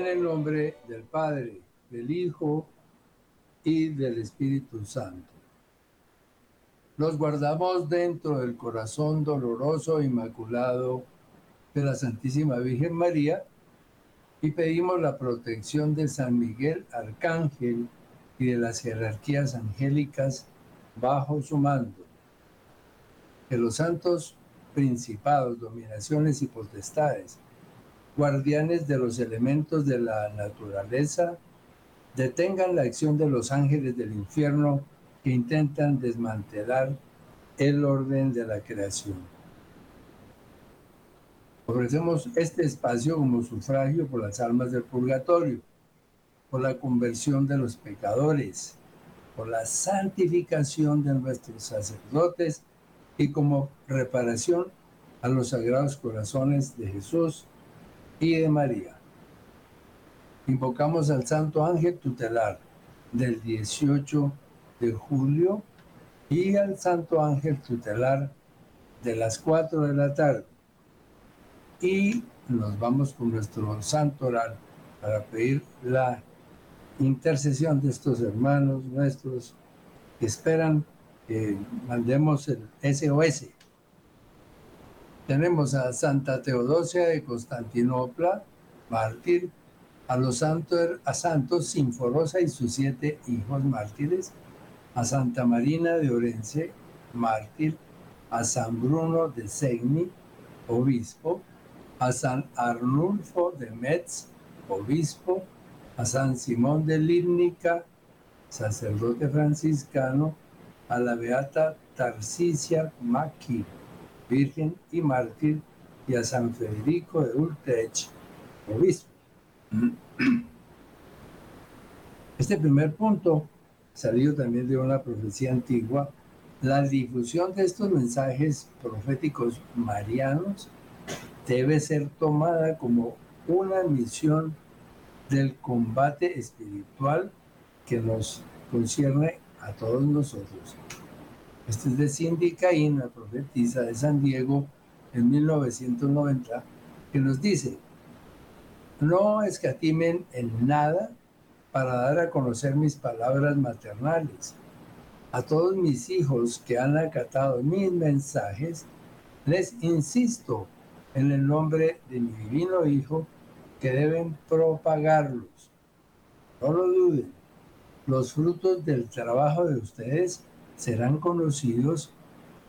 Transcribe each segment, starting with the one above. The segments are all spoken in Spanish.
En el nombre del Padre, del Hijo y del Espíritu Santo. Los guardamos dentro del corazón doloroso e inmaculado de la Santísima Virgen María y pedimos la protección de San Miguel Arcángel y de las jerarquías angélicas bajo su mando. Que los santos principados, dominaciones y potestades, guardianes de los elementos de la naturaleza, detengan la acción de los ángeles del infierno que intentan desmantelar el orden de la creación. Ofrecemos este espacio como sufragio por las almas del purgatorio, por la conversión de los pecadores, por la santificación de nuestros sacerdotes y como reparación a los sagrados corazones de Jesús y de María. Invocamos al Santo Ángel Tutelar del 18 de julio y al Santo Ángel Tutelar de las 4 de la tarde. Y nos vamos con nuestro santo oral para pedir la intercesión de estos hermanos nuestros que esperan que mandemos el SOS. Tenemos a Santa Teodosia de Constantinopla, mártir, a los santos, a Santos Sinforosa y sus siete hijos mártires, a Santa Marina de Orense, mártir, a San Bruno de Segni, obispo, a San Arnulfo de Metz, obispo, a San Simón de Límnica, sacerdote franciscano, a la beata Tarcisia Maki, virgen y mártir, y a San Federico de Utrecht, obispo. Este primer punto, salido también de una profecía antigua, la difusión de estos mensajes proféticos marianos debe ser tomada como una misión del combate espiritual que nos concierne a todos nosotros. Este es de Cindy Caín, la profetisa de San Diego, en 1990, que nos dice, no escatimen en nada para dar a conocer mis palabras maternales. A todos mis hijos que han acatado mis mensajes, les insisto en el nombre de mi divino Hijo que deben propagarlos. No lo duden, los frutos del trabajo de ustedes serán conocidos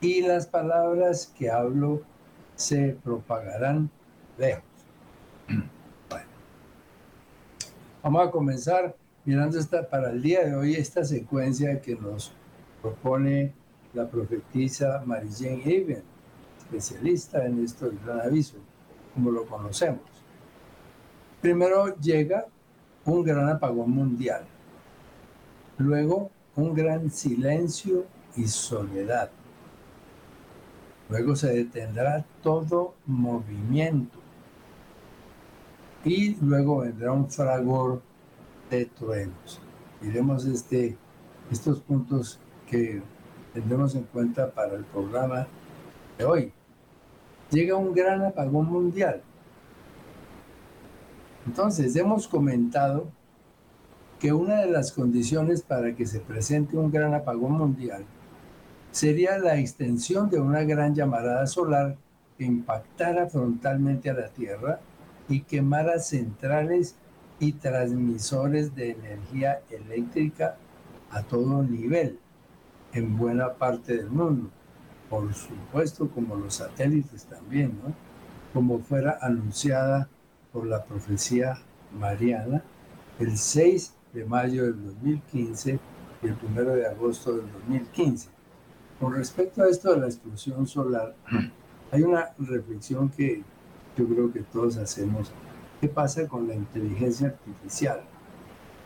y las palabras que hablo se propagarán lejos. Bueno, vamos a comenzar mirando esta, para el día de hoy esta secuencia que nos propone la profetisa Marie-Jane Eben, especialista en esto del gran aviso, como lo conocemos. Primero llega un gran apagón mundial, luego un gran silencio y soledad. Luego se detendrá todo movimiento y luego vendrá un fragor de truenos. Miremos este, estos puntos que tendremos en cuenta para el programa de hoy. Llega un gran apagón mundial. Entonces, hemos comentado que una de las condiciones para que se presente un gran apagón mundial sería la extensión de una gran llamarada solar que impactara frontalmente a la Tierra y quemara centrales y transmisores de energía eléctrica a todo nivel en buena parte del mundo. Por supuesto, como los satélites también, ¿no? Como fuera anunciada por la profecía mariana el 6 de mayo del 2015 y el 1 de agosto del 2015. Con respecto a esto de la explosión solar, hay una reflexión que yo creo que todos hacemos. ¿Qué pasa con la inteligencia artificial?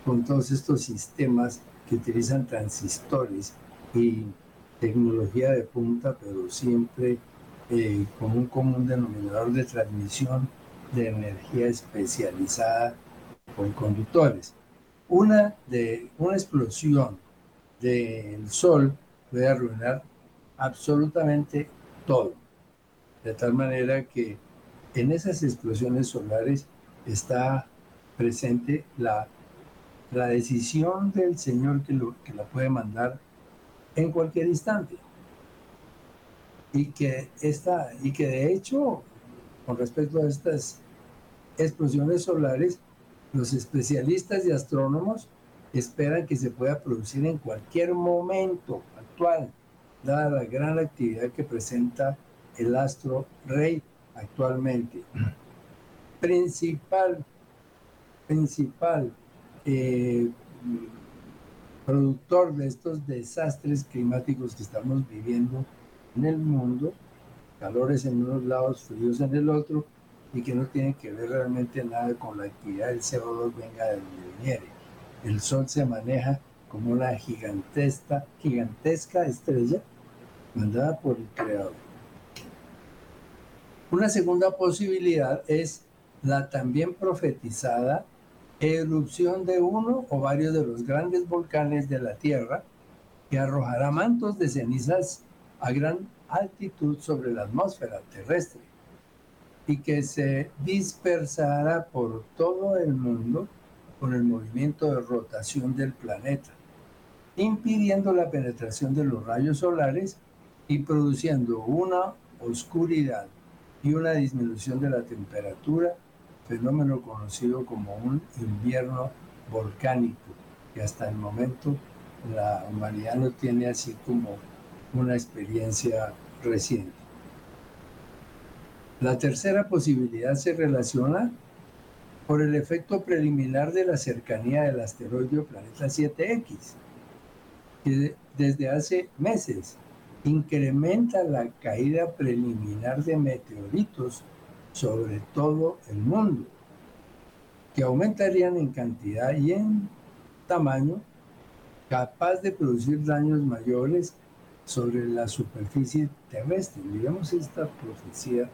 Con todos estos sistemas que utilizan transistores y tecnología de punta, pero siempre eh, con un común denominador de transmisión de energía especializada con conductores. Una, de, una explosión del sol puede arruinar absolutamente todo. De tal manera que en esas explosiones solares está presente la, la decisión del Señor que, lo, que la puede mandar en cualquier instante. Y que, esta, y que de hecho, con respecto a estas explosiones solares, los especialistas y astrónomos esperan que se pueda producir en cualquier momento actual, dada la gran actividad que presenta el astro rey actualmente. Principal, principal eh, productor de estos desastres climáticos que estamos viviendo en el mundo, calores en unos lados, fríos en el otro, y que no tienen que ver realmente nada con la actividad del CO2 venga de donde viniere. El Sol se maneja como una gigantesca, gigantesca estrella mandada por el Creador. Una segunda posibilidad es la también profetizada erupción de uno o varios de los grandes volcanes de la Tierra que arrojará mantos de cenizas a gran altitud sobre la atmósfera terrestre y que se dispersará por todo el mundo con el movimiento de rotación del planeta, impidiendo la penetración de los rayos solares y produciendo una oscuridad y una disminución de la temperatura, fenómeno conocido como un invierno volcánico, que hasta el momento la humanidad no tiene así como una experiencia reciente. La tercera posibilidad se relaciona por el efecto preliminar de la cercanía del asteroide planeta 7X, que desde hace meses incrementa la caída preliminar de meteoritos sobre todo el mundo, que aumentarían en cantidad y en tamaño, capaz de producir daños mayores sobre la superficie terrestre. Miremos esta profecía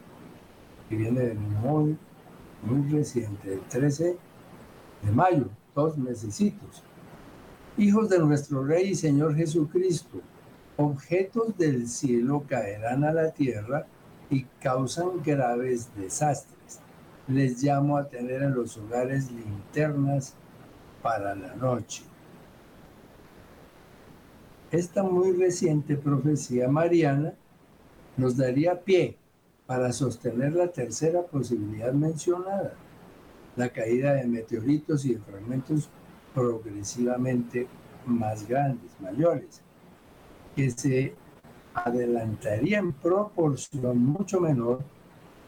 que viene de muy, muy reciente, el 13 de mayo, dos mesecitos. Hijos de nuestro Rey y Señor Jesucristo, objetos del cielo caerán a la tierra y causan graves desastres. Les llamo a tener en los hogares linternas para la noche. Esta muy reciente profecía mariana nos daría pie para sostener la tercera posibilidad mencionada, la caída de meteoritos y de fragmentos progresivamente más grandes, mayores, que se adelantaría en proporción mucho menor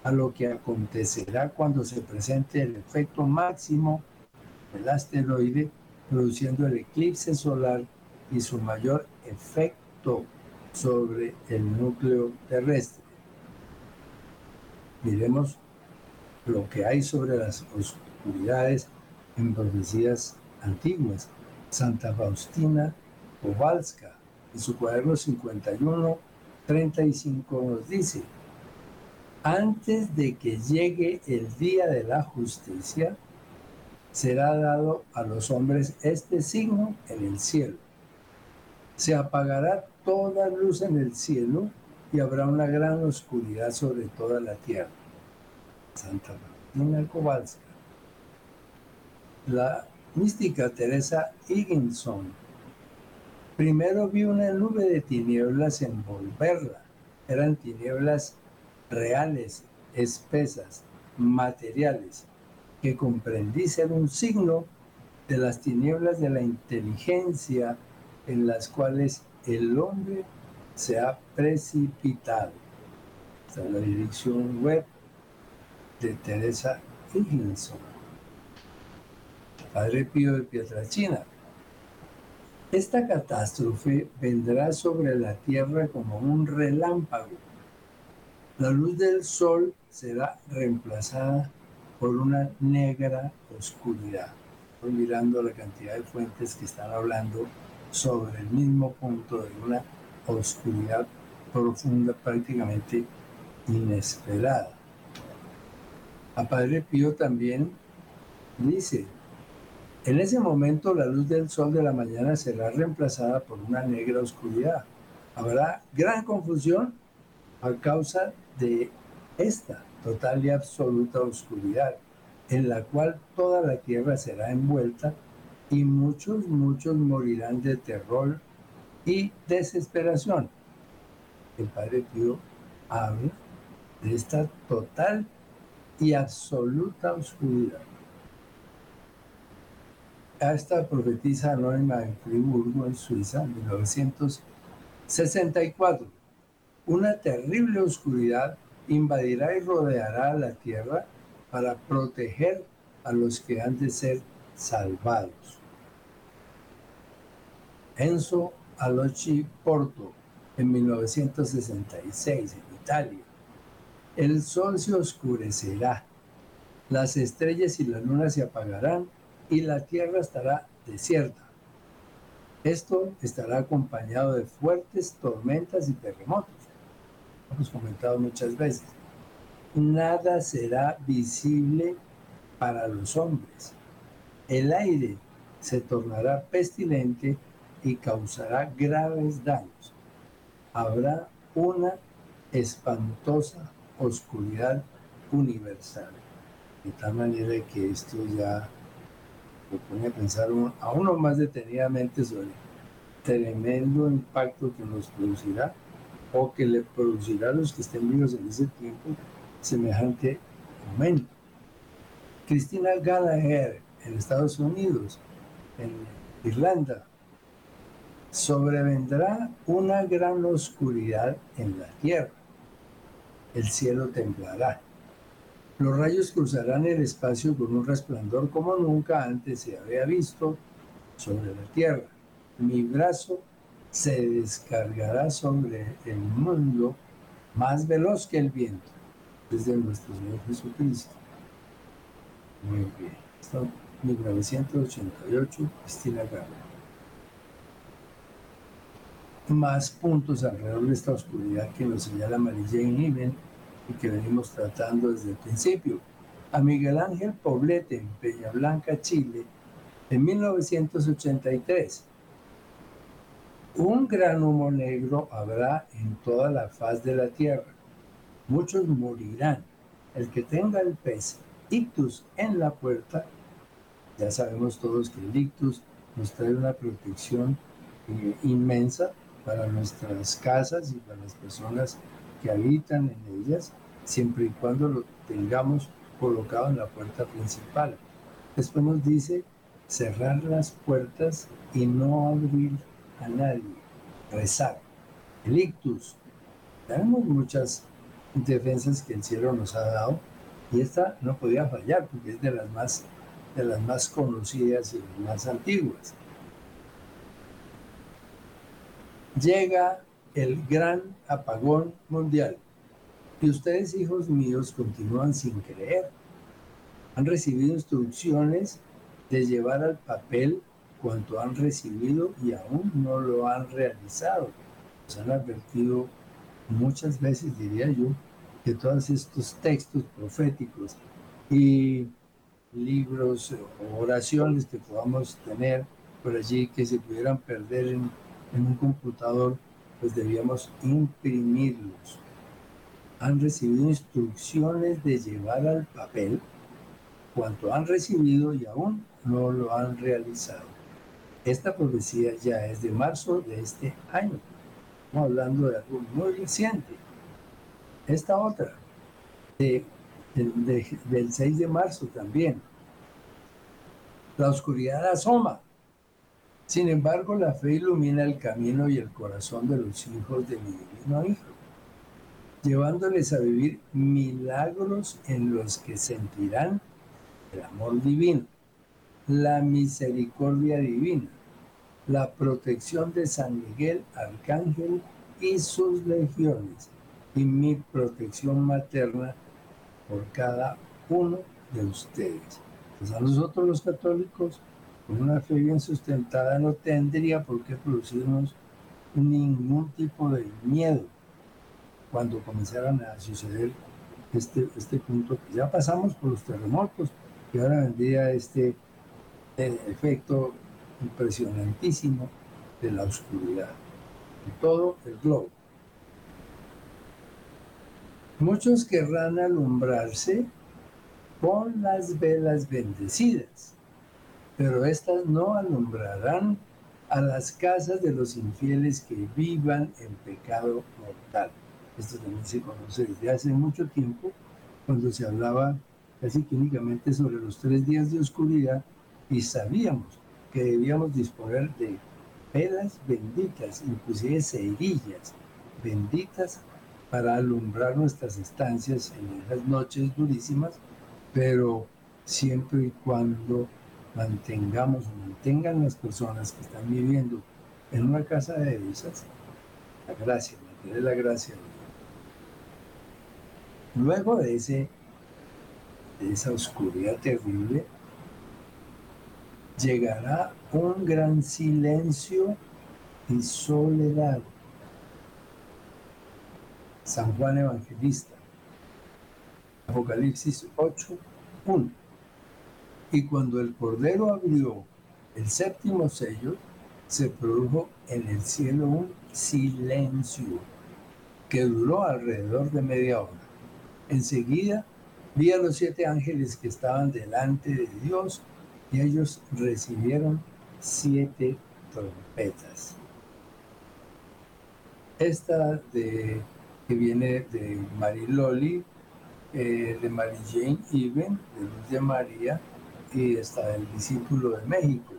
a lo que acontecerá cuando se presente el efecto máximo del asteroide, produciendo el eclipse solar y su mayor efecto sobre el núcleo terrestre miremos lo que hay sobre las oscuridades en profecías antiguas. Santa Faustina Kowalska, en su cuaderno 51, 35 nos dice, antes de que llegue el día de la justicia, será dado a los hombres este signo en el cielo. Se apagará toda luz en el cielo y habrá una gran oscuridad sobre toda la tierra. Santa Martina Kowalska. La mística Teresa Higginson. Primero vi una nube de tinieblas envolverla. Eran tinieblas reales, espesas, materiales, que comprendí ser un signo de las tinieblas de la inteligencia en las cuales el hombre se ha precipitado. Esta es la dirección web de Teresa Higginson, Padre Pío de Pietrachina. Esta catástrofe vendrá sobre la tierra como un relámpago. La luz del sol será reemplazada por una negra oscuridad. Estoy mirando la cantidad de fuentes que están hablando sobre el mismo punto de una oscuridad profunda prácticamente inesperada. A Padre Pío también dice, en ese momento la luz del sol de la mañana será reemplazada por una negra oscuridad. Habrá gran confusión a causa de esta total y absoluta oscuridad en la cual toda la tierra será envuelta y muchos, muchos morirán de terror y desesperación. El Padre Pío habla de esta total y absoluta oscuridad. esta profetisa anónima en Friburgo, en Suiza, en 1964. Una terrible oscuridad invadirá y rodeará la tierra para proteger a los que han de ser salvados. Enzo Aloci Porto, en 1966, en Italia. El sol se oscurecerá, las estrellas y la luna se apagarán y la tierra estará desierta. Esto estará acompañado de fuertes tormentas y terremotos. Hemos comentado muchas veces. Nada será visible para los hombres. El aire se tornará pestilente y causará graves daños. Habrá una espantosa oscuridad universal. De tal manera que esto ya lo pone a pensar a uno más detenidamente sobre tremendo impacto que nos producirá o que le producirá a los que estén vivos en ese tiempo semejante momento. Cristina Gallagher en Estados Unidos, en Irlanda, sobrevendrá una gran oscuridad en la tierra. El cielo temblará. Los rayos cruzarán el espacio con un resplandor como nunca antes se había visto sobre la tierra. Mi brazo se descargará sobre el mundo más veloz que el viento, desde nuestro Señor Jesucristo. Muy bien. Esto, 1988, Cristina más puntos alrededor de esta oscuridad que nos señala María Niven y que venimos tratando desde el principio. A Miguel Ángel Poblete en Peña Blanca, Chile, en 1983. Un gran humo negro habrá en toda la faz de la tierra. Muchos morirán. El que tenga el pez ictus en la puerta, ya sabemos todos que el ictus nos trae una protección eh, inmensa para nuestras casas y para las personas que habitan en ellas, siempre y cuando lo tengamos colocado en la puerta principal. Después nos dice cerrar las puertas y no abrir a nadie, rezar. El ictus. Tenemos muchas defensas que el cielo nos ha dado y esta no podía fallar porque es de las más, de las más conocidas y más antiguas. Llega el gran apagón mundial y ustedes, hijos míos, continúan sin creer. Han recibido instrucciones de llevar al papel cuanto han recibido y aún no lo han realizado. Se han advertido muchas veces, diría yo, que todos estos textos proféticos y libros o oraciones que podamos tener por allí que se pudieran perder en en un computador, pues debíamos imprimirlos. Han recibido instrucciones de llevar al papel cuanto han recibido y aún no lo han realizado. Esta profecía ya es de marzo de este año. Estamos hablando de algo muy reciente. Esta otra, de, del 6 de marzo también. La oscuridad asoma sin embargo, la fe ilumina el camino y el corazón de los hijos de mi divino Hijo, llevándoles a vivir milagros en los que sentirán el amor divino, la misericordia divina, la protección de San Miguel Arcángel y sus legiones, y mi protección materna por cada uno de ustedes. Pues a nosotros los católicos, con una fe bien sustentada no tendría por qué producirnos ningún tipo de miedo cuando comenzaran a suceder este, este punto que ya pasamos por los terremotos y ahora vendría este eh, efecto impresionantísimo de la oscuridad en todo el globo. Muchos querrán alumbrarse con las velas bendecidas, pero éstas no alumbrarán a las casas de los infieles que vivan en pecado mortal. Esto también se conoce desde hace mucho tiempo, cuando se hablaba casi clínicamente sobre los tres días de oscuridad y sabíamos que debíamos disponer de velas benditas, inclusive cerillas benditas para alumbrar nuestras estancias en esas noches durísimas, pero siempre y cuando mantengamos o mantengan las personas que están viviendo en una casa de esas, la gracia, mantener la gracia. Luego de, ese, esa oscuridad terrible, llegará un gran silencio y soledad. San Juan Evangelista, Apocalipsis 8, 1. Y cuando el Cordero abrió el séptimo sello, se produjo en el cielo un silencio que duró alrededor de media hora. Enseguida vi a los siete ángeles que estaban delante de Dios y ellos recibieron siete trompetas. Esta de, que viene de Mariloli, eh, de Mary Jane Even, de Luz de María, y está del discípulo de México.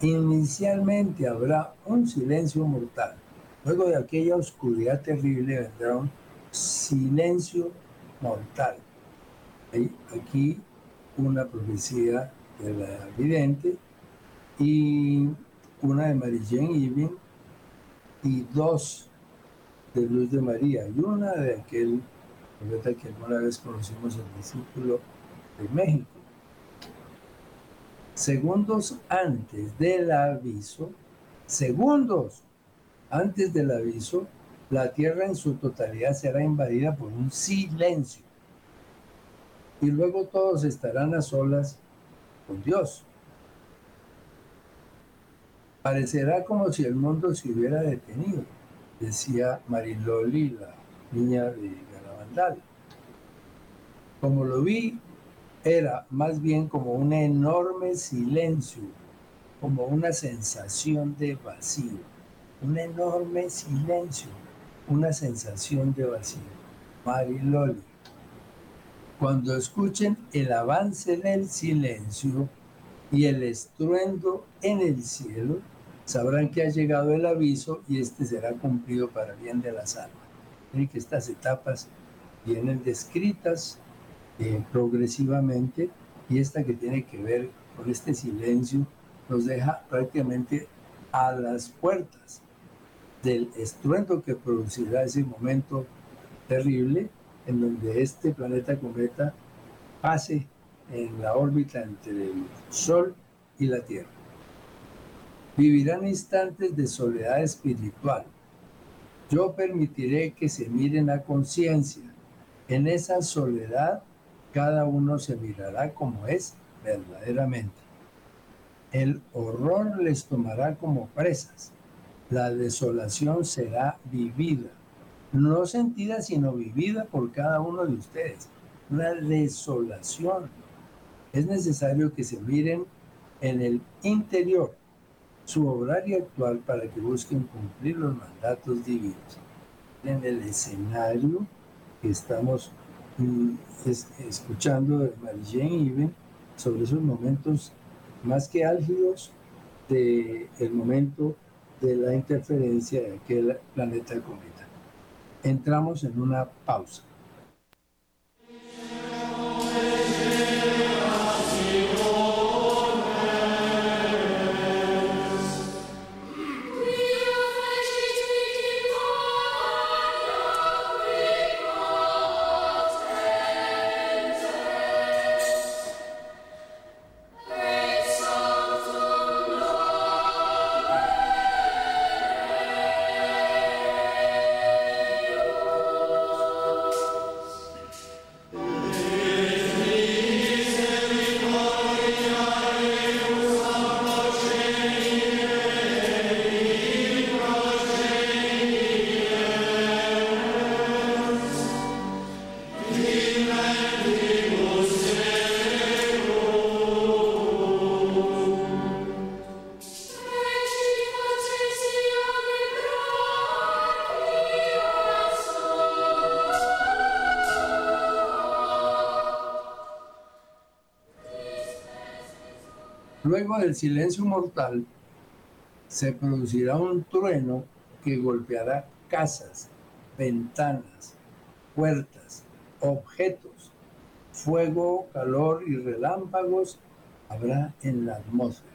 Inicialmente habrá un silencio mortal. Luego de aquella oscuridad terrible vendrá un silencio mortal. Aquí una profecía de la vidente y una de Mary Jane Irving y dos de Luz de María y una de aquel profeta que alguna vez conocimos el discípulo de México. Segundos antes del aviso, segundos antes del aviso, la tierra en su totalidad será invadida por un silencio y luego todos estarán a solas con Dios. Parecerá como si el mundo se hubiera detenido, decía Mariloli, la niña de Garabandal. Como lo vi, era más bien como un enorme silencio, como una sensación de vacío, un enorme silencio, una sensación de vacío. Mariloli. Cuando escuchen el avance del silencio y el estruendo en el cielo, sabrán que ha llegado el aviso y este será cumplido para bien de las almas. Y que estas etapas vienen descritas eh, progresivamente y esta que tiene que ver con este silencio nos deja prácticamente a las puertas del estruendo que producirá ese momento terrible en donde este planeta cometa pase en la órbita entre el Sol y la Tierra. Vivirán instantes de soledad espiritual. Yo permitiré que se miren a conciencia. En esa soledad cada uno se mirará como es verdaderamente. El horror les tomará como presas. La desolación será vivida no sentida, sino vivida por cada uno de ustedes. Una desolación. Es necesario que se miren en el interior su horario actual para que busquen cumplir los mandatos divinos. En el escenario que estamos escuchando de Mary Jane Even sobre esos momentos más que álgidos del el momento de la interferencia de aquel planeta cometa entramos en una pausa. Luego del silencio mortal, se producirá un trueno que golpeará casas, ventanas, puertas, objetos, fuego, calor y relámpagos habrá en la atmósfera.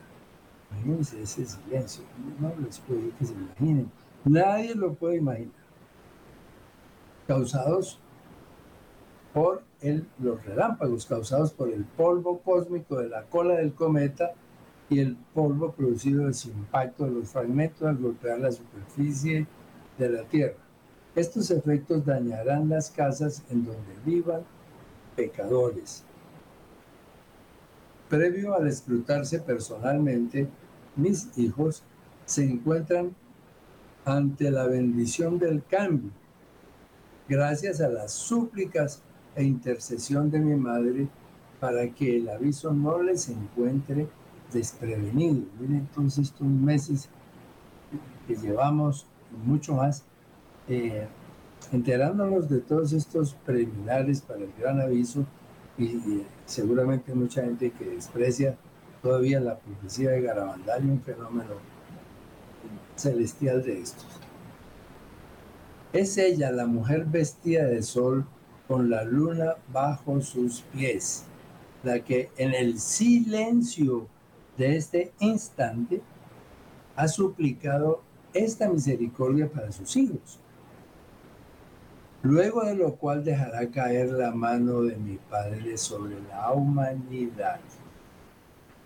Imagínense ese silencio, no les puedo que se imaginen, nadie lo puede imaginar. Causados por el, los relámpagos, causados por el polvo cósmico de la cola del cometa y el polvo producido de su impacto de los fragmentos al golpear la superficie de la Tierra. Estos efectos dañarán las casas en donde vivan pecadores. Previo al escrutarse personalmente, mis hijos se encuentran ante la bendición del cambio, gracias a las súplicas e intercesión de mi madre para que el aviso no les encuentre desprevenido. Miren entonces estos meses que llevamos, mucho más, eh, enterándonos de todos estos preliminares para el gran aviso y, seguramente mucha gente que desprecia todavía la profecía de Garabandal y un fenómeno celestial de estos. Es ella la mujer vestida de sol con la luna bajo sus pies, la que en el silencio de este instante ha suplicado esta misericordia para sus hijos. Luego de lo cual dejará caer la mano de mi Padre sobre la humanidad.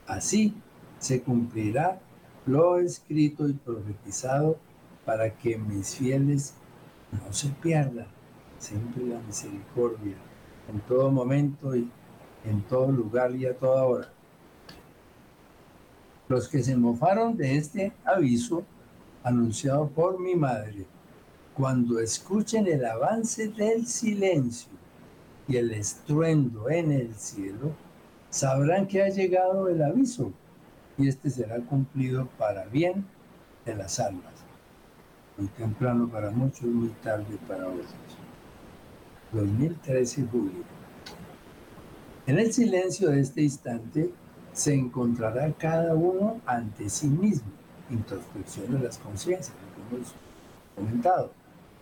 Así se cumplirá lo escrito y profetizado para que mis fieles no se pierdan. Siempre la misericordia, en todo momento y en todo lugar y a toda hora. Los que se mofaron de este aviso anunciado por mi madre, cuando escuchen el avance del silencio y el estruendo en el cielo, sabrán que ha llegado el aviso y este será cumplido para bien de las almas. Muy temprano para muchos, muy tarde para otros. 2013 julio. En el silencio de este instante, se encontrará cada uno ante sí mismo. Introspección de las conciencias, que hemos comentado.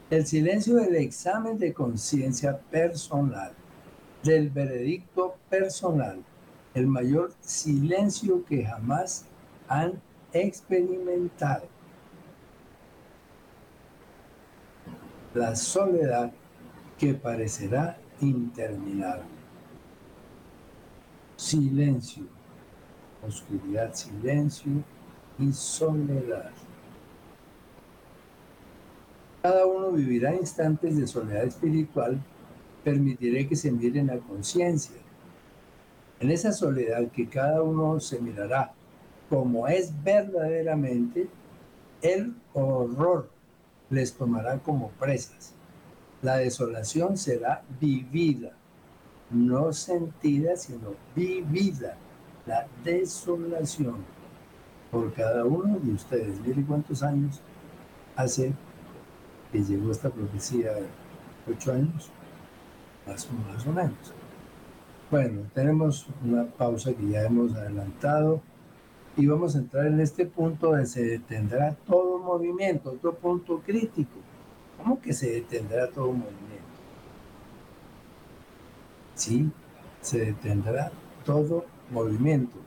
El silencio del examen de conciencia personal, del veredicto personal, el mayor silencio que jamás han experimentado. La soledad que parecerá interminable. Silencio oscuridad, silencio y soledad. Cada uno vivirá instantes de soledad espiritual, permitiré que se miren a conciencia. En esa soledad que cada uno se mirará como es verdaderamente, el horror les tomará como presas. La desolación será vivida, no sentida, sino vivida la desolación por cada uno de ustedes. Miren cuántos años hace que llegó esta profecía, ocho años, más o menos. Bueno, tenemos una pausa que ya hemos adelantado y vamos a entrar en este punto donde se detendrá todo movimiento, otro punto crítico. ¿Cómo que se detendrá todo movimiento? Sí, se detendrá todo movimiento,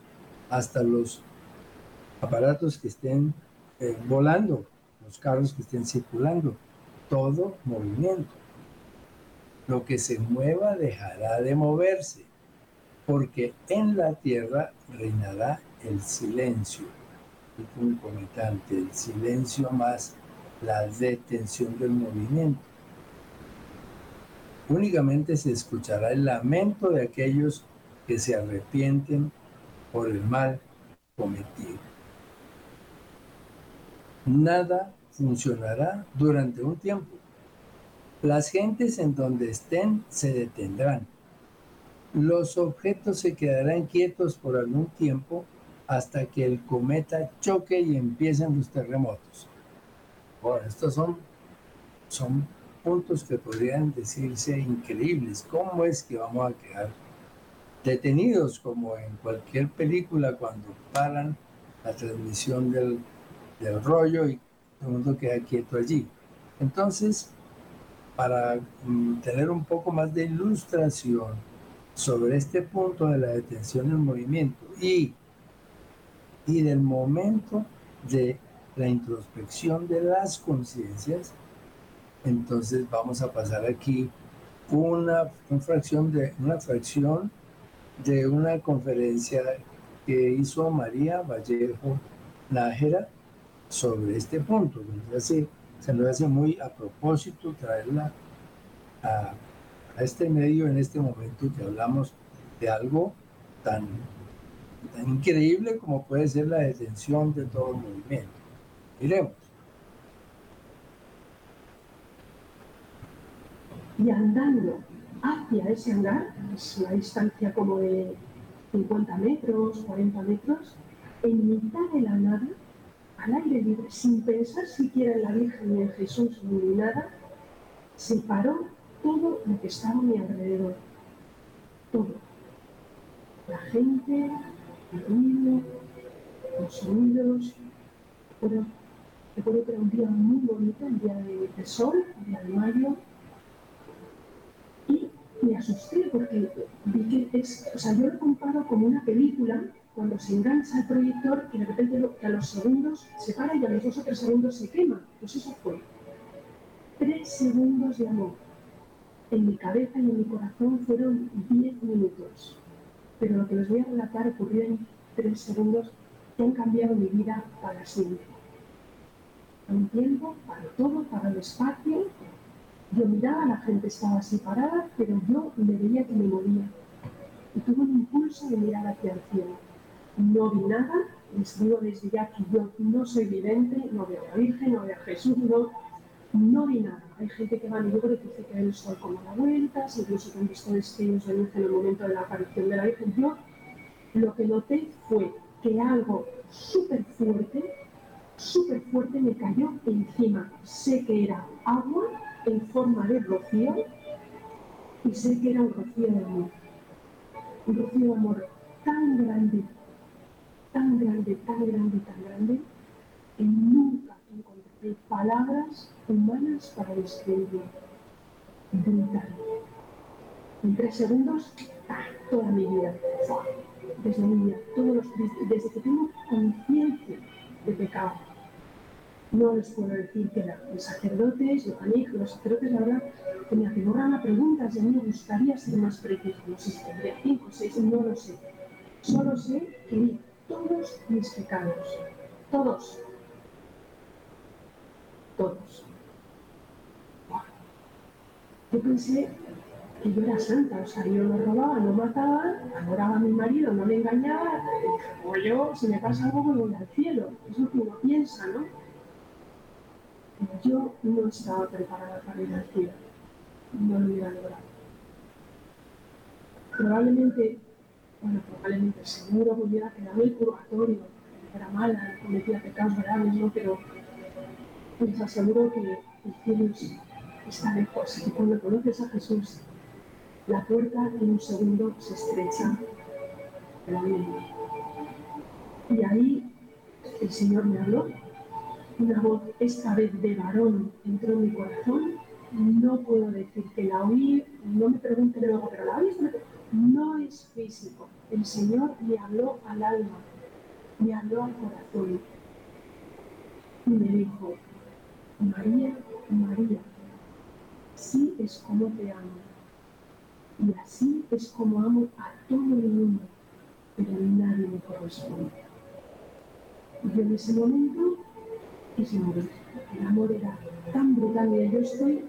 hasta los aparatos que estén eh, volando, los carros que estén circulando, todo movimiento. Lo que se mueva dejará de moverse, porque en la tierra reinará el silencio, el concomitante, el silencio más la detención del movimiento. Únicamente se escuchará el lamento de aquellos que se arrepienten por el mal cometido. Nada funcionará durante un tiempo. Las gentes en donde estén se detendrán. Los objetos se quedarán quietos por algún tiempo hasta que el cometa choque y empiecen los terremotos. Bueno, estos son, son puntos que podrían decirse increíbles. ¿Cómo es que vamos a quedar detenidos como en cualquier película cuando paran la transmisión del, del rollo y todo el mundo queda quieto allí. Entonces, para mm, tener un poco más de ilustración sobre este punto de la detención del movimiento y, y del momento de la introspección de las conciencias, entonces vamos a pasar aquí una, fracción de, una fracción de una conferencia que hizo María Vallejo Nájera sobre este punto. Así, se nos hace muy a propósito traerla a, a, este medio en este momento que hablamos de algo tan, tan increíble como puede ser la detención de todo movimiento. Miremos. y andando hacia ese hangar, es una distancia como de 50 metros, 40 metros, en mitad de la nada, al aire libre, sin pensar siquiera en la Virgen ni en Jesús ni nada, se paró todo lo que estaba a mi alrededor. Todo. La gente, el ruido, los sonidos. Pero recuerdo que era un día muy bonito, un día de, sol, un día de mayo, me asusté porque vi que es, o sea, yo lo comparo como una película cuando se engancha el proyector y de repente a los segundos se para y a los dos o tres segundos se quema. Pues eso fue. Tres segundos de amor. En mi cabeza y en mi corazón fueron diez minutos. Pero lo que les voy a relatar ocurrió en tres segundos que han cambiado mi vida para siempre. Un tiempo, para todo, para el espacio, yo miraba, la gente estaba separada, pero yo me veía que me movía. Y tuve un impulso de mirar hacia el cielo. No vi nada, les digo desde ya que yo no soy vidente, no veo a la Virgen, no veo a Jesús, no, no vi nada. Hay gente que va a mi libro que dice que ve el sol como da vueltas, incluso que han visto destellos de luz en el momento de la aparición de la Virgen. Yo lo que noté fue que algo súper fuerte, súper fuerte me cayó encima. Sé que era agua en forma de rocío y sé que era un rocío de amor. Un rocío de amor tan grande, tan grande, tan grande, tan grande, que nunca encontré palabras humanas para describirlo. Brutal. En tres segundos, toda mi vida. Desde niña, todos los, desde que tengo conciencia de pecado no les puedo decir que los sacerdotes, los amigos, los sacerdotes, la verdad, que me afiguran a preguntas y a mí me gustaría ser más preciso. No sé si tendría cinco seis, no lo sé. Solo sé que vi todos mis pecados. Todos. Todos. Yo pensé que yo era santa, o sea, yo no robaba, no mataba, adoraba a mi marido, no me engañaba, o yo, si me pasa algo, voy al cielo. Es lo que uno piensa, ¿no? Yo no estaba preparada para ir al. No lo hubiera logrado. Probablemente, bueno, probablemente seguro hubiera quedado el purgatorio, era mala, cometía pecados graves, ¿no? Pero les aseguro que el cielo está lejos. Y cuando conoces a Jesús, la puerta en un segundo se estrecha Y ahí el Señor me habló una voz, esta vez de varón, entró en mi corazón. No puedo decir que la oí, no me pregunten luego, pero la oí. No es físico. El Señor me habló al alma, me habló al corazón y me dijo, María, María, así es como te amo. Y así es como amo a todo el mundo, pero nadie me corresponde. Y en ese momento el amor era tan brutal y yo estoy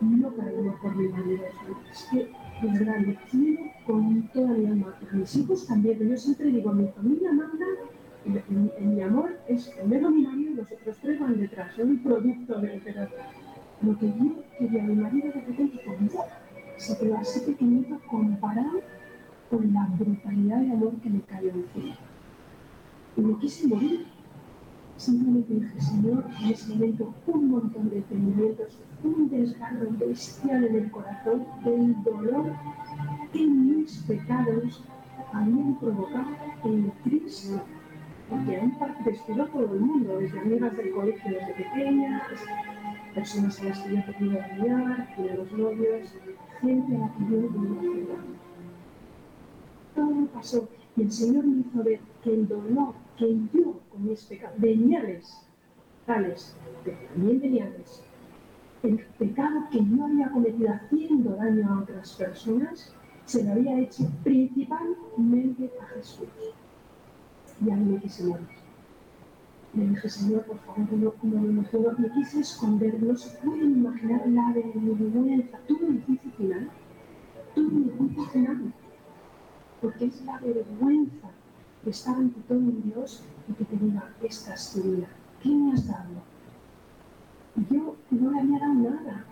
de amor por mi marido. Es que, de verdad, le quiero con toda mi alma. A mis hijos también, yo siempre digo, mi familia manda, mi amor es primero mi marido y los otros tres van detrás. Soy un producto de pero lo que yo quería mi marido de repente con se quedó así pequeñito comparado con la brutalidad de amor que me cayó encima. Y me quise morir Simplemente dije, Señor, en ese un montón de sentimientos, un desgarro bestial en el corazón del dolor que mis pecados habían provocado en Cristo. Porque aún desfiló todo el mundo, desde amigas del colegio desde pequeñas, personas a las que yo he podido ayudar, los novios, gente a la que yo. Pasó y el Señor me hizo ver que el dolor que yo con mis pecados, veniales, tales, también veniales, el pecado que yo había cometido haciendo daño a otras personas, se lo había hecho principalmente a Jesús. Y ahí me quise morir. Le dije, Señor, por favor, no, no, no, me quise esconder, no se pueden imaginar la vergüenza, tuve un juicio final, tuve un juicio final, porque es la vergüenza de estar ante todo un Dios y que te diga, esta es tu vida, ¿qué me has dado? Yo no le había dado nada,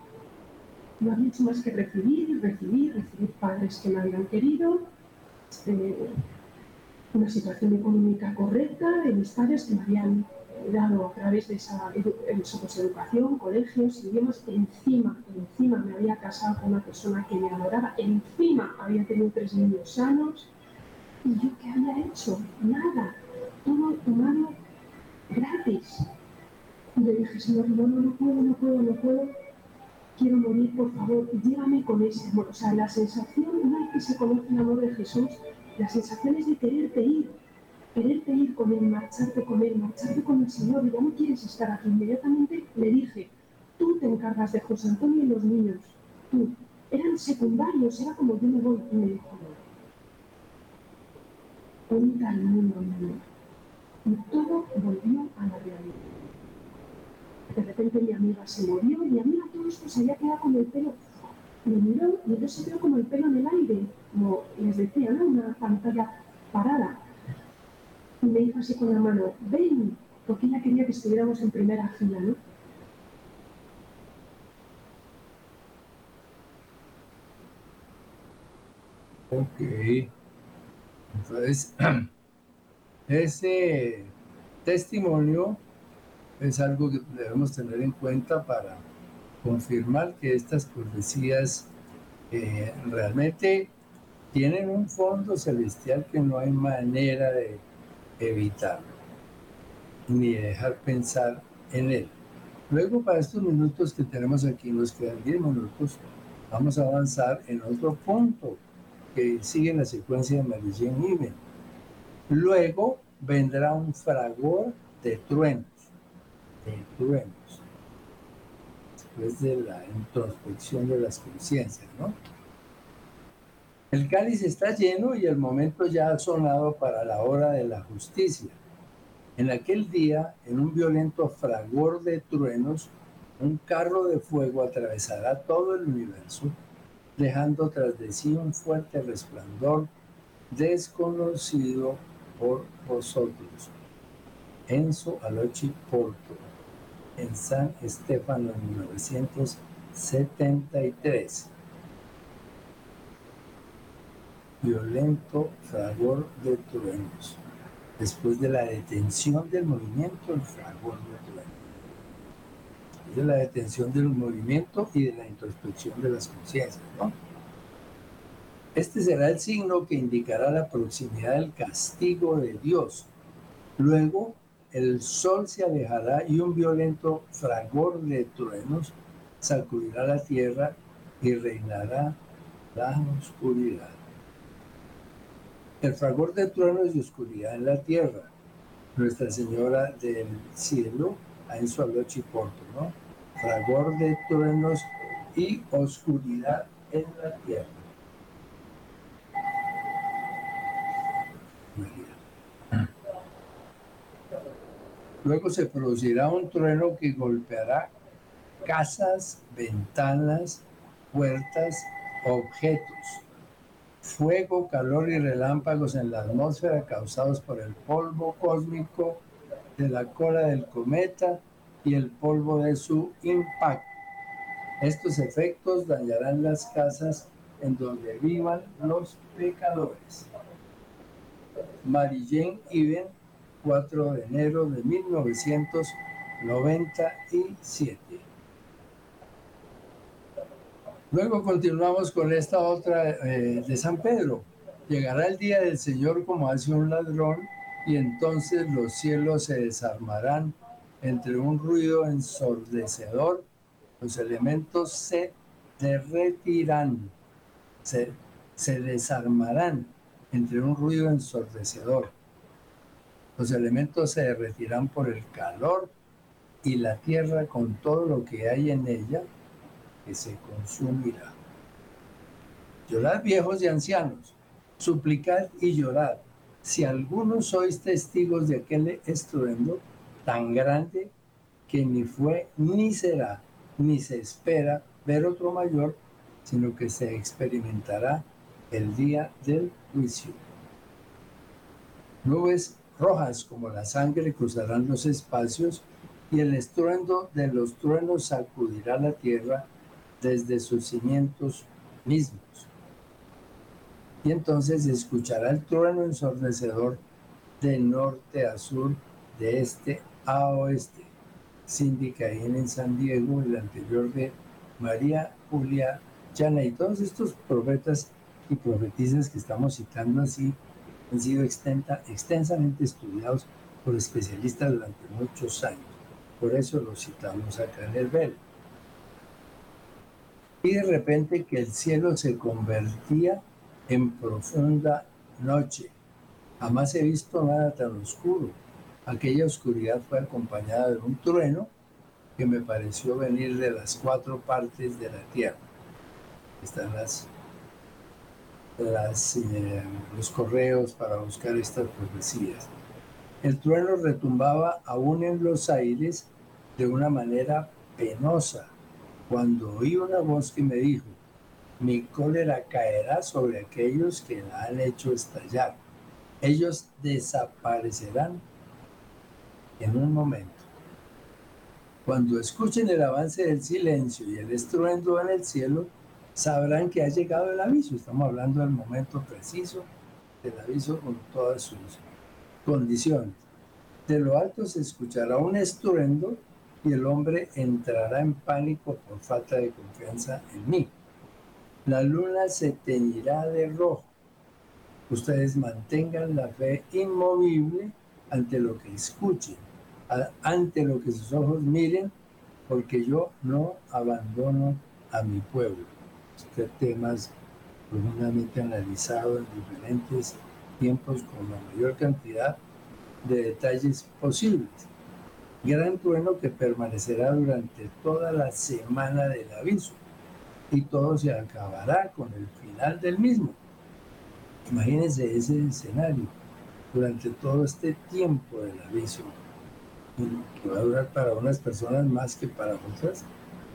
no había hecho más que recibir, recibir, recibir padres que me habían querido, eh, una situación económica correcta, de mis padres que me habían dado a través de esa educación, colegios, idiomas, encima, encima me había casado con una persona que me adoraba, encima había tenido tres niños sanos, y yo qué había hecho? Nada, todo tomado gratis. Y le dije, Señor, no, no, no puedo, no puedo, no puedo, quiero morir, por favor, llévame con ese amor. O sea, la sensación, una vez que se conoce el amor de Jesús, la sensación es de quererte ir, quererte ir con él, marcharte con él, marcharte con el Señor, y ya no quieres estar aquí. Inmediatamente le dije, tú te encargas de José Antonio y los niños, tú. Eran secundarios, era como yo me voy. Y me dijo. Unita al mundo, Y todo volvió a la realidad. De repente mi amiga se movió y mi amiga todo esto se había quedado con el pelo me miró y yo se quedó como el pelo en el aire, como les decía, ¿no? Una pantalla parada. Me dijo así con la mano, ven, porque ella quería que estuviéramos en primera fila, ¿no? Ok. Entonces, ese testimonio es algo que debemos tener en cuenta para confirmar que estas profecías eh, realmente tienen un fondo celestial que no hay manera de evitarlo, ni dejar pensar en él. Luego, para estos minutos que tenemos aquí, nos quedan 10 minutos, vamos a avanzar en otro punto que sigue la secuencia de Marilyn Iben. Luego vendrá un fragor de truenos, de truenos después de la introspección de las conciencias, ¿no? El cáliz está lleno y el momento ya ha sonado para la hora de la justicia. En aquel día, en un violento fragor de truenos, un carro de fuego atravesará todo el universo, dejando tras de sí un fuerte resplandor desconocido por vosotros. Enzo Alochi Porto en San Estefano en 1973. Violento fragor de truenos. Después de la detención del movimiento, el fragor de truenos. de la detención del movimiento y de la introspección de las conciencias, ¿no? Este será el signo que indicará la proximidad del castigo de Dios. Luego el sol se alejará y un violento fragor de truenos sacudirá la tierra y reinará la oscuridad. El fragor de truenos y oscuridad en la tierra. Nuestra Señora del Cielo, en su Porto, ¿no? Fragor de truenos y oscuridad en la tierra. Luego se producirá un trueno que golpeará casas, ventanas, puertas, objetos. Fuego, calor y relámpagos en la atmósfera causados por el polvo cósmico de la cola del cometa y el polvo de su impacto. Estos efectos dañarán las casas en donde vivan los pecadores. Marilyn Iben 4 de enero de 1997. Luego continuamos con esta otra eh, de San Pedro. Llegará el día del Señor como hace un ladrón y entonces los cielos se desarmarán entre un ruido ensordecedor, los elementos se derretirán, se, se desarmarán entre un ruido ensordecedor. Los elementos se derretirán por el calor y la tierra con todo lo que hay en ella se consumirá. Llorad viejos y ancianos, suplicad y llorad. Si algunos sois testigos de aquel estruendo tan grande que ni fue ni será ni se espera ver otro mayor, sino que se experimentará el día del juicio. Nubes rojas como la sangre cruzarán los espacios y el estruendo de los truenos sacudirá la tierra desde sus cimientos mismos. Y entonces escuchará el trueno ensordecedor de norte a sur, de este a oeste. Caín en San Diego, el anterior de María Julia Chana y todos estos profetas y profetizas que estamos citando así han sido extensamente estudiados por especialistas durante muchos años. Por eso los citamos acá en el velo. Y de repente que el cielo se convertía en profunda noche. Jamás he visto nada tan oscuro. Aquella oscuridad fue acompañada de un trueno que me pareció venir de las cuatro partes de la tierra. Están las las, eh, los correos para buscar estas profecías. El trueno retumbaba aún en los aires de una manera penosa cuando oí una voz que me dijo, mi cólera caerá sobre aquellos que la han hecho estallar. Ellos desaparecerán en un momento. Cuando escuchen el avance del silencio y el estruendo en el cielo, sabrán que ha llegado el aviso. Estamos hablando del momento preciso del aviso con todas sus condiciones. De lo alto se escuchará un estruendo y el hombre entrará en pánico por falta de confianza en mí. La luna se teñirá de rojo. Ustedes mantengan la fe inmovible ante lo que escuchen, ante lo que sus ojos miren, porque yo no abandono a mi pueblo temas profundamente analizados en diferentes tiempos con la mayor cantidad de detalles posibles. Gran trueno que permanecerá durante toda la semana del aviso. Y todo se acabará con el final del mismo. Imagínense ese escenario durante todo este tiempo del aviso, que va a durar para unas personas más que para otras,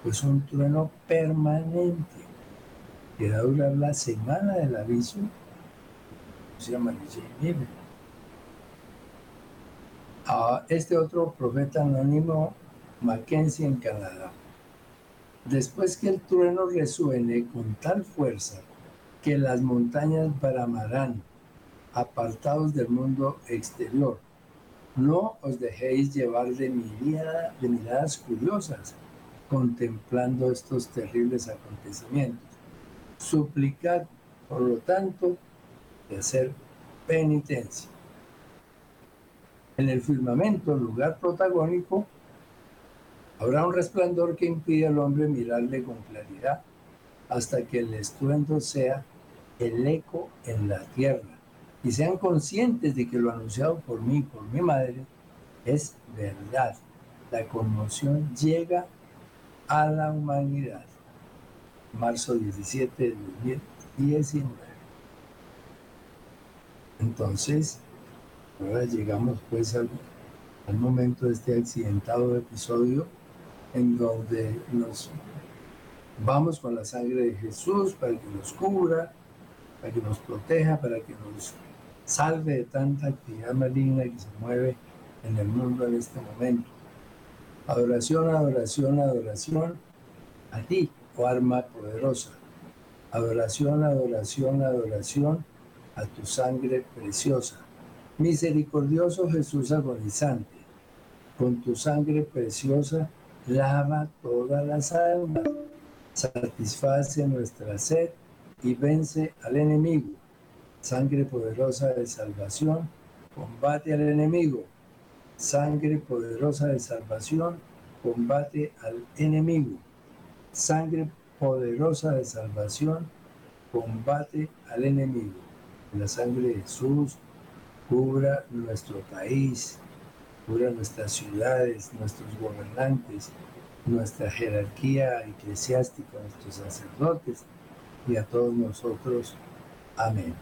pues un trueno permanente. Que va a durar la semana del aviso, se llama A este otro profeta anónimo, Mackenzie en Canadá. Después que el trueno resuene con tal fuerza que las montañas bramarán, apartados del mundo exterior, no os dejéis llevar de, de miradas curiosas contemplando estos terribles acontecimientos suplicar, por lo tanto, de hacer penitencia. En el firmamento, lugar protagónico, habrá un resplandor que impide al hombre mirarle con claridad hasta que el estruendo sea el eco en la tierra y sean conscientes de que lo anunciado por mí, por mi madre, es verdad. La conmoción llega a la humanidad marzo 17 de 2019. Entonces, ahora llegamos pues al, al momento de este accidentado episodio en donde nos vamos con la sangre de Jesús para que nos cubra, para que nos proteja, para que nos salve de tanta actividad maligna que se mueve en el mundo en este momento. Adoración, adoración, adoración a ti, oh arma poderosa. Adoración, adoración, adoración a tu sangre preciosa. Misericordioso Jesús agonizante, con tu sangre preciosa lava todas las almas. satisface nuestra sed y vence al enemigo. Sangre poderosa de salvación, combate al enemigo. Sangre poderosa de salvación, combate al enemigo. Sangre poderosa de salvación, combate al enemigo. La sangre de Jesús cubra nuestro país, cubra nuestras ciudades, nuestros gobernantes, nuestra jerarquía eclesiástica, nuestros sacerdotes y a todos nosotros. Amén.